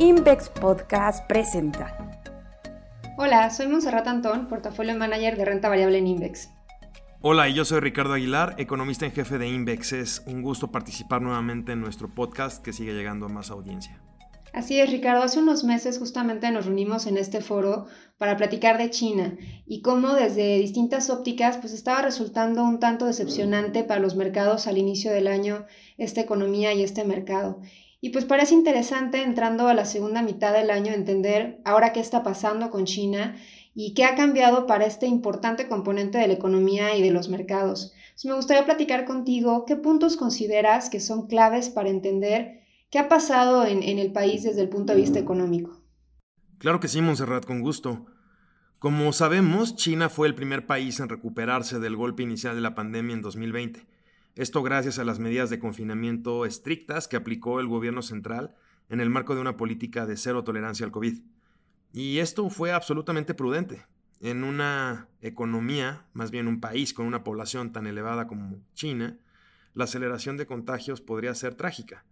Invex Podcast presenta. Hola, soy Monserrat Antón, portafolio manager de renta variable en Invex. Hola, y yo soy Ricardo Aguilar, economista en jefe de Invex. Es un gusto participar nuevamente en nuestro podcast que sigue llegando a más audiencia. Así es, Ricardo. Hace unos meses justamente nos reunimos en este foro para platicar de China y cómo desde distintas ópticas pues estaba resultando un tanto decepcionante para los mercados al inicio del año esta economía y este mercado. Y pues parece interesante entrando a la segunda mitad del año entender ahora qué está pasando con China y qué ha cambiado para este importante componente de la economía y de los mercados. me gustaría platicar contigo qué puntos consideras que son claves para entender qué ha pasado en, en el país desde el punto de vista económico. Claro que sí, Monserrat, con gusto. Como sabemos, China fue el primer país en recuperarse del golpe inicial de la pandemia en 2020 esto gracias a las medidas de confinamiento estrictas que aplicó el gobierno central en el marco de una política de cero tolerancia al COVID. Y esto fue absolutamente prudente. En una economía, más bien un país con una población tan elevada como China, la aceleración de contagios podría ser trágica.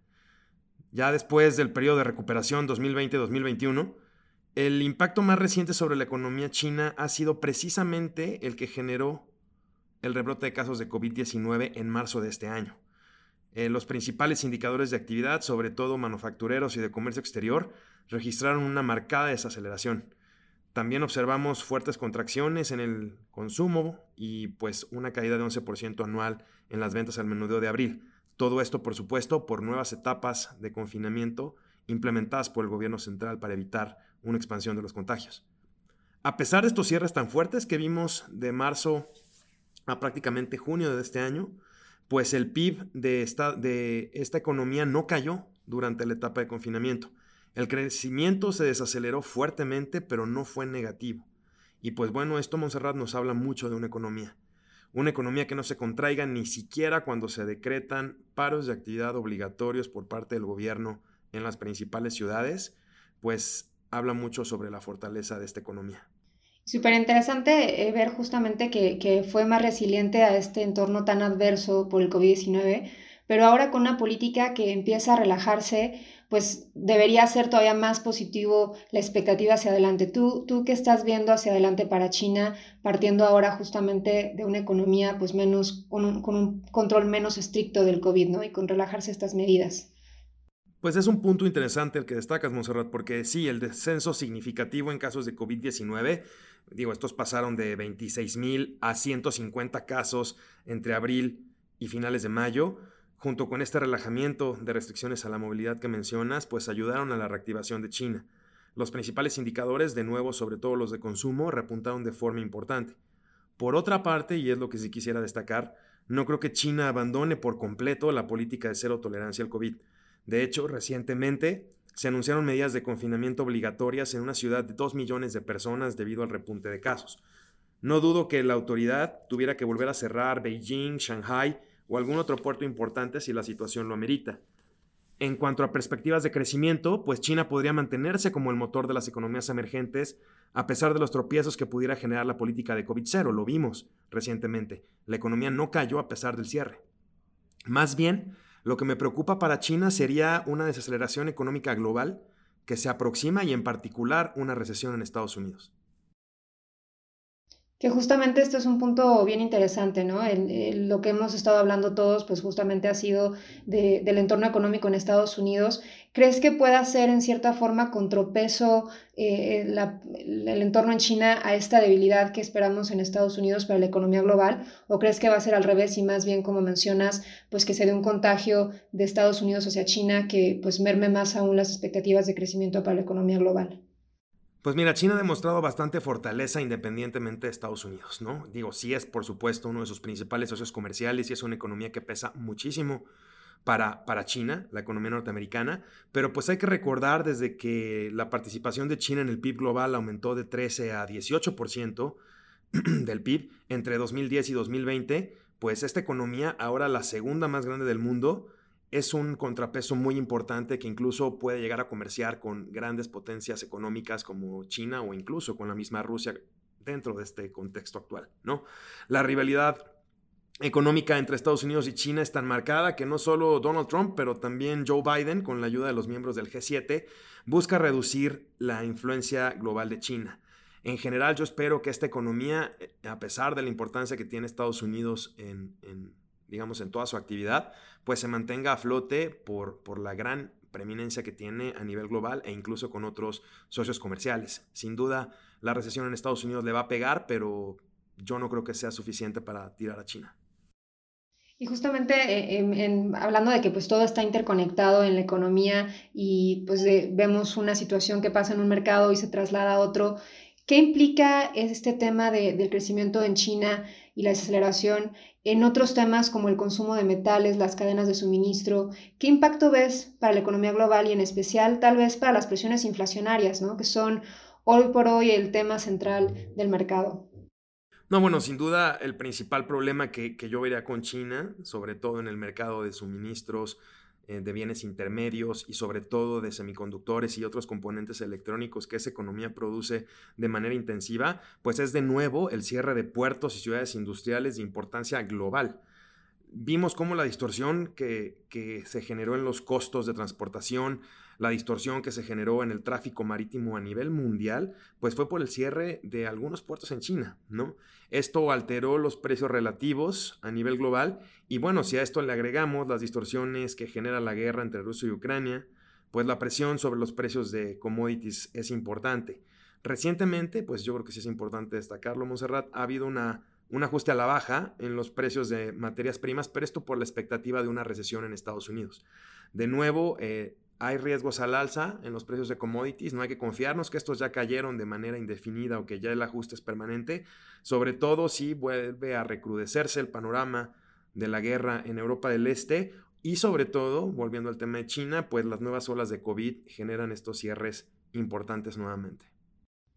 Ya después del periodo de recuperación 2020-2021, el impacto más reciente sobre la economía china ha sido precisamente el que generó el rebrote de casos de COVID-19 en marzo de este año. Eh, los principales indicadores de actividad, sobre todo manufactureros y de comercio exterior, registraron una marcada desaceleración. También observamos fuertes contracciones en el consumo y pues una caída de 11% anual en las ventas al menudeo de abril. Todo esto, por supuesto, por nuevas etapas de confinamiento implementadas por el gobierno central para evitar una expansión de los contagios. A pesar de estos cierres tan fuertes que vimos de marzo prácticamente junio de este año, pues el PIB de esta, de esta economía no cayó durante la etapa de confinamiento. El crecimiento se desaceleró fuertemente, pero no fue negativo. Y pues bueno, esto Monserrat nos habla mucho de una economía. Una economía que no se contraiga ni siquiera cuando se decretan paros de actividad obligatorios por parte del gobierno en las principales ciudades, pues habla mucho sobre la fortaleza de esta economía. Súper interesante eh, ver justamente que, fue más resiliente a este entorno tan adverso por el COVID-19, pero ahora con una política que empieza a relajarse, pues debería ser todavía más positivo la expectativa hacia adelante. ¿Tú, tú qué estás viendo hacia adelante para China, partiendo ahora justamente de una economía pues menos, con un, con un control menos estricto del COVID, ¿no? Y con relajarse estas medidas. Pues es un punto interesante el que destacas, Monserrat, porque sí, el descenso significativo en casos de COVID-19, digo, estos pasaron de 26.000 a 150 casos entre abril y finales de mayo, junto con este relajamiento de restricciones a la movilidad que mencionas, pues ayudaron a la reactivación de China. Los principales indicadores, de nuevo, sobre todo los de consumo, repuntaron de forma importante. Por otra parte, y es lo que sí quisiera destacar, no creo que China abandone por completo la política de cero tolerancia al COVID. De hecho, recientemente se anunciaron medidas de confinamiento obligatorias en una ciudad de 2 millones de personas debido al repunte de casos. No dudo que la autoridad tuviera que volver a cerrar Beijing, Shanghai o algún otro puerto importante si la situación lo amerita. En cuanto a perspectivas de crecimiento, pues China podría mantenerse como el motor de las economías emergentes a pesar de los tropiezos que pudiera generar la política de COVID-0. Lo vimos recientemente. La economía no cayó a pesar del cierre. Más bien, lo que me preocupa para China sería una desaceleración económica global que se aproxima y en particular una recesión en Estados Unidos. Que justamente esto es un punto bien interesante, ¿no? lo que hemos estado hablando todos, pues justamente ha sido del entorno económico en Estados Unidos. ¿Crees que pueda ser en cierta forma contrapeso eh, el entorno en China a esta debilidad que esperamos en Estados Unidos para la economía global? ¿O crees que va a ser al revés y más bien, como mencionas, pues que se dé un contagio de Estados Unidos hacia China que pues merme más aún las expectativas de crecimiento para la economía global? Pues mira, China ha demostrado bastante fortaleza independientemente de Estados Unidos, ¿no? Digo, sí es por supuesto uno de sus principales socios comerciales y es una economía que pesa muchísimo para, para China, la economía norteamericana, pero pues hay que recordar desde que la participación de China en el PIB global aumentó de 13 a 18% del PIB entre 2010 y 2020, pues esta economía, ahora la segunda más grande del mundo, es un contrapeso muy importante que incluso puede llegar a comerciar con grandes potencias económicas como China o incluso con la misma Rusia dentro de este contexto actual, ¿no? La rivalidad económica entre Estados Unidos y China es tan marcada que no solo Donald Trump, pero también Joe Biden, con la ayuda de los miembros del G7, busca reducir la influencia global de China. En general, yo espero que esta economía, a pesar de la importancia que tiene Estados Unidos en, digamos, en toda su actividad, pues se mantenga a flote por, por la gran preeminencia que tiene a nivel global e incluso con otros socios comerciales. Sin duda, la recesión en Estados Unidos le va a pegar, pero yo no creo que sea suficiente para tirar a China. Y justamente eh, hablando de que pues todo está interconectado en la economía y pues vemos una situación que pasa en un mercado y se traslada a otro, ¿qué implica este tema del crecimiento en China y la desaceleración en otros temas como el consumo de metales, las cadenas de suministro? ¿Qué impacto ves para la economía global y en especial tal vez para las presiones inflacionarias, ¿no? que son hoy por hoy el tema central del mercado? No, bueno, sin duda el principal problema que, yo vería con China, sobre todo en el mercado de suministros, de bienes intermedios y sobre todo de semiconductores y otros componentes electrónicos que esa economía produce de manera intensiva, pues es de nuevo el cierre de puertos y ciudades industriales de importancia global. Vimos cómo la distorsión que, que se generó en los costos de transportación, la distorsión que se generó en el tráfico marítimo a nivel mundial, pues fue por el cierre de algunos puertos en China, ¿no? Esto alteró los precios relativos a nivel global y bueno, si a esto le agregamos las distorsiones que genera la guerra entre Rusia y Ucrania, pues la presión sobre los precios de commodities es importante. Recientemente, pues yo creo que sí es importante destacarlo, Monserrat, ha habido una, un ajuste a la baja en los precios de materias primas, pero esto por la expectativa de una recesión en Estados Unidos. De nuevo, eh, hay riesgos al alza en los precios de commodities, no hay que confiarnos que estos ya cayeron de manera indefinida o que ya el ajuste es permanente, sobre todo si vuelve a recrudecerse el panorama de la guerra en Europa del Este y sobre todo, volviendo al tema de China, pues las nuevas olas de COVID generan estos cierres importantes nuevamente.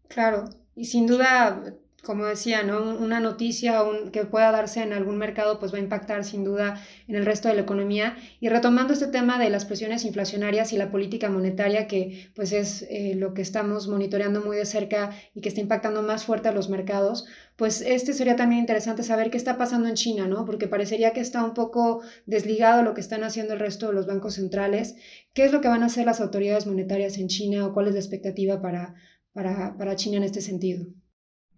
Claro, y sin duda como decía, ¿no? una noticia que pueda darse en algún mercado pues va a impactar sin duda en el resto de la economía. Y retomando este tema de las presiones inflacionarias y la política monetaria, que pues es eh, lo que estamos monitoreando muy de cerca y que está impactando más fuerte a los mercados, pues este sería también interesante saber qué está pasando en China, ¿no? Porque parecería que está un poco desligado lo que están haciendo el resto de los bancos centrales. ¿Qué es lo que van a hacer las autoridades monetarias en China o cuál es la expectativa para, para, para China en este sentido?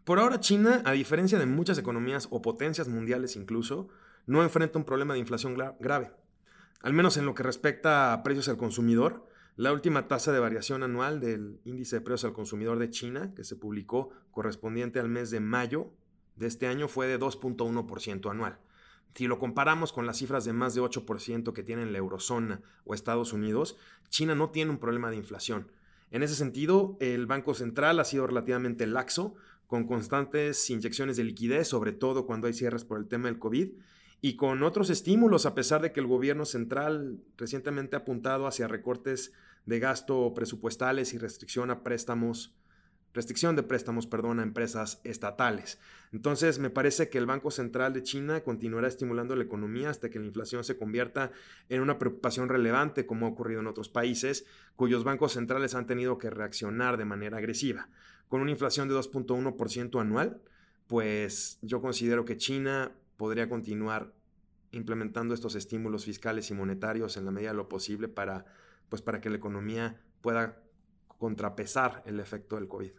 Por ahora China, a diferencia de muchas economías o potencias mundiales incluso, no enfrenta un problema de inflación grave. Al menos en lo que respecta a precios al consumidor, la última tasa de variación anual del índice de precios al consumidor de China, que se publicó correspondiente al mes de mayo de este año, fue de 2.1% anual. Si lo comparamos con las cifras de más de 8% que tienen la eurozona o Estados Unidos, China no tiene un problema de inflación. En ese sentido, el Banco Central ha sido relativamente laxo, con constantes inyecciones de liquidez, sobre todo cuando hay cierres por el tema del COVID, y con otros estímulos, a pesar de que el gobierno central recientemente ha apuntado hacia recortes de gasto presupuestales y restricción a préstamos, restricción de préstamos, perdón, a empresas estatales. Entonces, me parece que el Banco Central de China continuará estimulando la economía hasta que la inflación se convierta en una preocupación relevante, como ha ocurrido en otros países, cuyos bancos centrales han tenido que reaccionar de manera agresiva con una inflación de 2.1% anual, pues yo considero que China podría continuar implementando estos estímulos fiscales y monetarios en la medida de lo posible para, pues para que la economía pueda contrapesar el efecto del COVID.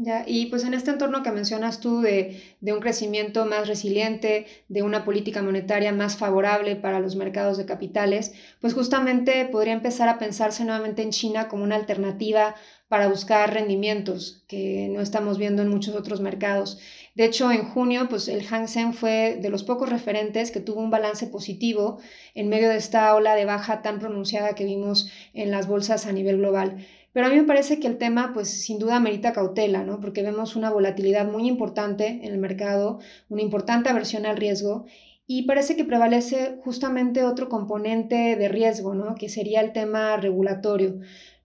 Ya, y pues en este entorno que mencionas tú de, de, un crecimiento más resiliente, de una política monetaria más favorable para los mercados de capitales, pues justamente podría empezar a pensarse nuevamente en China como una alternativa para buscar rendimientos que no estamos viendo en muchos otros mercados. De hecho, en junio, pues el Hang Seng fue de los pocos referentes que tuvo un balance positivo en medio de esta ola de baja tan pronunciada que vimos en las bolsas a nivel global. Pero a mí me parece que el tema, pues sin duda merita cautela, ¿no? Porque vemos una volatilidad muy importante en el mercado, una importante aversión al riesgo y parece que prevalece justamente otro componente de riesgo, ¿no? Que sería el tema regulatorio.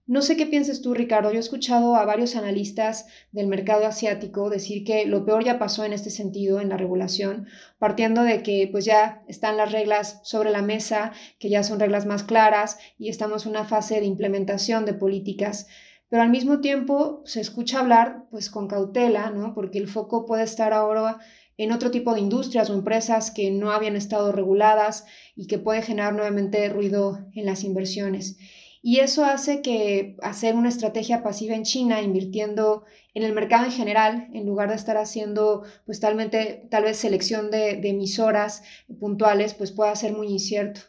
No sé qué piensas tú, Ricardo. Yo he escuchado a varios analistas del mercado asiático decir que lo peor ya pasó en este sentido en la regulación, partiendo de que pues ya están las reglas sobre la mesa, que ya son reglas más claras y estamos en una fase de implementación de políticas. Pero al mismo tiempo se escucha hablar pues con cautela, ¿no? Porque el foco puede estar ahora en otro tipo de industrias o empresas que no habían estado reguladas y que puede generar nuevamente ruido en las inversiones. Y eso hace que hacer una estrategia pasiva en China, invirtiendo en el mercado en general, en lugar de estar haciendo pues tal vez selección de, emisoras puntuales, pues pueda ser muy incierto.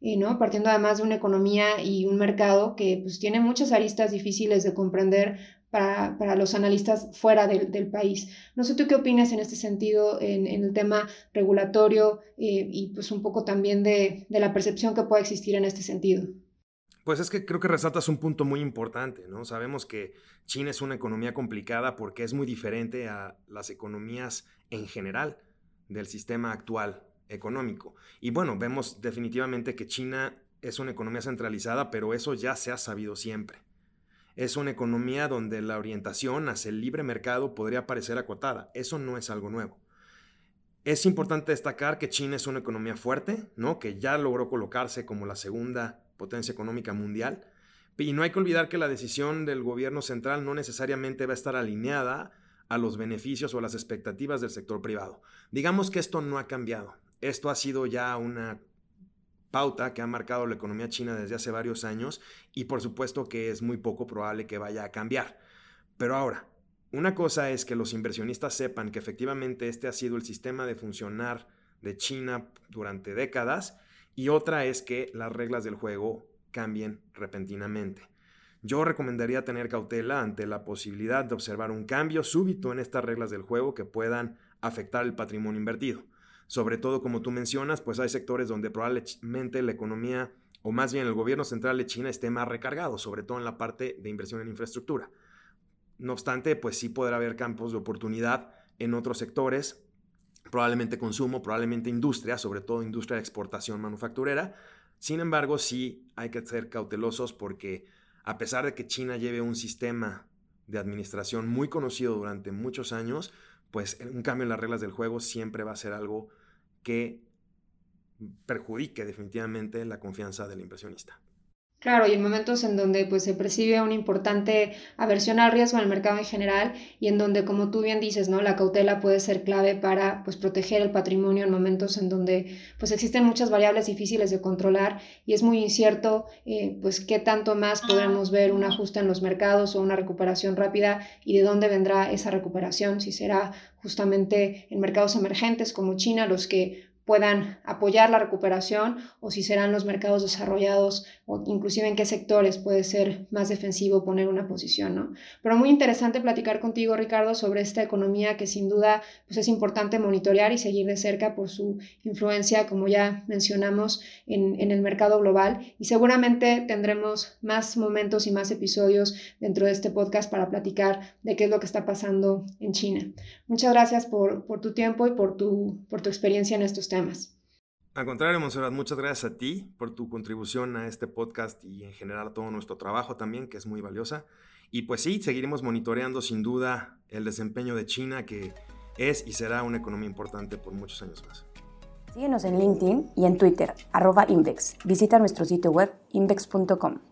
¿no? Partiendo además de una economía y un mercado que pues tiene muchas aristas difíciles de comprender para, los analistas fuera del, país. No sé tú qué opinas en este sentido, en, el tema regulatorio eh, y pues un poco también de, de la percepción que puede existir en este sentido. Pues es que creo que resaltas un punto muy importante, ¿no? Sabemos que China es una economía complicada porque es muy diferente a las economías en general del sistema actual económico. Y bueno, vemos definitivamente que China es una economía centralizada, pero eso ya se ha sabido siempre. Es una economía donde la orientación hacia el libre mercado podría parecer acotada. Eso no es algo nuevo. Es importante destacar que China es una economía fuerte, ¿no? que ya logró colocarse como la segunda potencia económica mundial. Y no hay que olvidar que la decisión del gobierno central no necesariamente va a estar alineada a los beneficios o las expectativas del sector privado. Digamos que esto no ha cambiado. Esto ha sido ya una pauta que ha marcado la economía china desde hace varios años y por supuesto que es muy poco probable que vaya a cambiar. Pero ahora, una cosa es que los inversionistas sepan que efectivamente este ha sido el sistema de funcionar de China durante décadas y otra es que las reglas del juego cambien repentinamente. Yo recomendaría tener cautela ante la posibilidad de observar un cambio súbito en estas reglas del juego que puedan afectar el patrimonio invertido. Sobre todo, como tú mencionas, pues hay sectores donde probablemente la economía, o más bien el gobierno central de China, esté más recargado, sobre todo en la parte de inversión en infraestructura. No obstante, pues sí podrá haber campos de oportunidad en otros sectores probablemente consumo, probablemente industria, sobre todo industria de exportación manufacturera. Sin embargo, sí hay que ser cautelosos porque a pesar de que China lleve un sistema de administración muy conocido durante muchos años, pues un cambio en las reglas del juego siempre va a ser algo que perjudique definitivamente la confianza del inversionista. Claro, y en momentos en donde pues, se percibe una importante aversión al riesgo en el mercado en general y en donde, como tú bien dices, ¿no? la cautela puede ser clave para pues, proteger el patrimonio en momentos en donde pues, existen muchas variables difíciles de controlar y es muy incierto eh, pues, qué tanto más podremos ver un ajuste en los mercados o una recuperación rápida y de dónde vendrá esa recuperación, si será justamente en mercados emergentes como China los que puedan apoyar la recuperación o si serán los mercados desarrollados o inclusive en qué sectores puede ser más defensivo poner una posición, ¿no? Pero muy interesante platicar contigo, Ricardo, sobre esta economía que sin duda pues es importante monitorear y seguir de cerca por su influencia, como ya mencionamos, en, en el mercado global y seguramente tendremos más momentos y más episodios dentro de este podcast para platicar de qué es lo que está pasando en China. Muchas gracias por, por tu tiempo y por tu, por tu experiencia en estos temas. Al contrario, Monserrat, muchas gracias a ti por tu contribución a este podcast y en general a todo nuestro trabajo también, que es muy valiosa. Y pues sí, seguiremos monitoreando sin duda el desempeño de China, que es y será una economía importante por muchos años más. Síguenos en LinkedIn y en Twitter, arroba Invex. Visita nuestro sitio web invex.com.